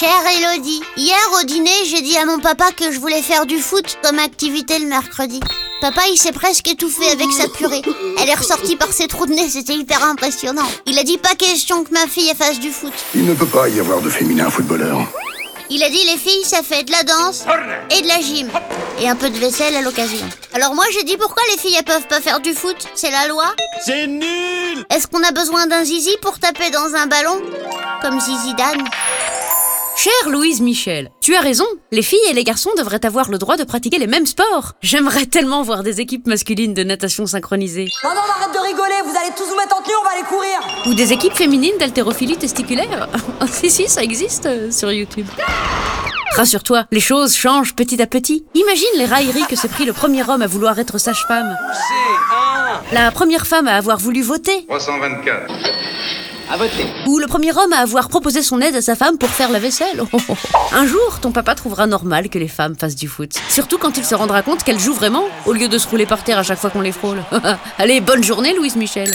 Chère Elodie, hier au dîner, j'ai dit à mon papa que je voulais faire du foot comme activité le mercredi. Papa, il s'est presque étouffé avec sa purée. Elle est ressortie par ses trous de nez, c'était hyper impressionnant. Il a dit pas question que ma fille fasse du foot. Il ne peut pas y avoir de féminin footballeur. Il a dit les filles, ça fait de la danse et de la gym. Et un peu de vaisselle à l'occasion. Alors moi j'ai dit pourquoi les filles elles peuvent pas faire du foot? C'est la loi C'est nul Est-ce qu'on a besoin d'un zizi pour taper dans un ballon? Comme Zizi Dan Chère Louise Michel, tu as raison, les filles et les garçons devraient avoir le droit de pratiquer les mêmes sports. J'aimerais tellement voir des équipes masculines de natation synchronisées. Non, non, arrête de rigoler, vous allez tous vous mettre en tenue, on va aller courir Ou des équipes féminines d'haltérophilie testiculaire. si, si, ça existe euh, sur YouTube. Rassure-toi, les choses changent petit à petit. Imagine les railleries que s'est pris le premier homme à vouloir être sage-femme. La première femme à avoir voulu voter. 324. Ou le premier homme à avoir proposé son aide à sa femme pour faire la vaisselle. Un jour, ton papa trouvera normal que les femmes fassent du foot. Surtout quand il se rendra compte qu'elles jouent vraiment, au lieu de se rouler par terre à chaque fois qu'on les frôle. Allez, bonne journée, Louise Michel.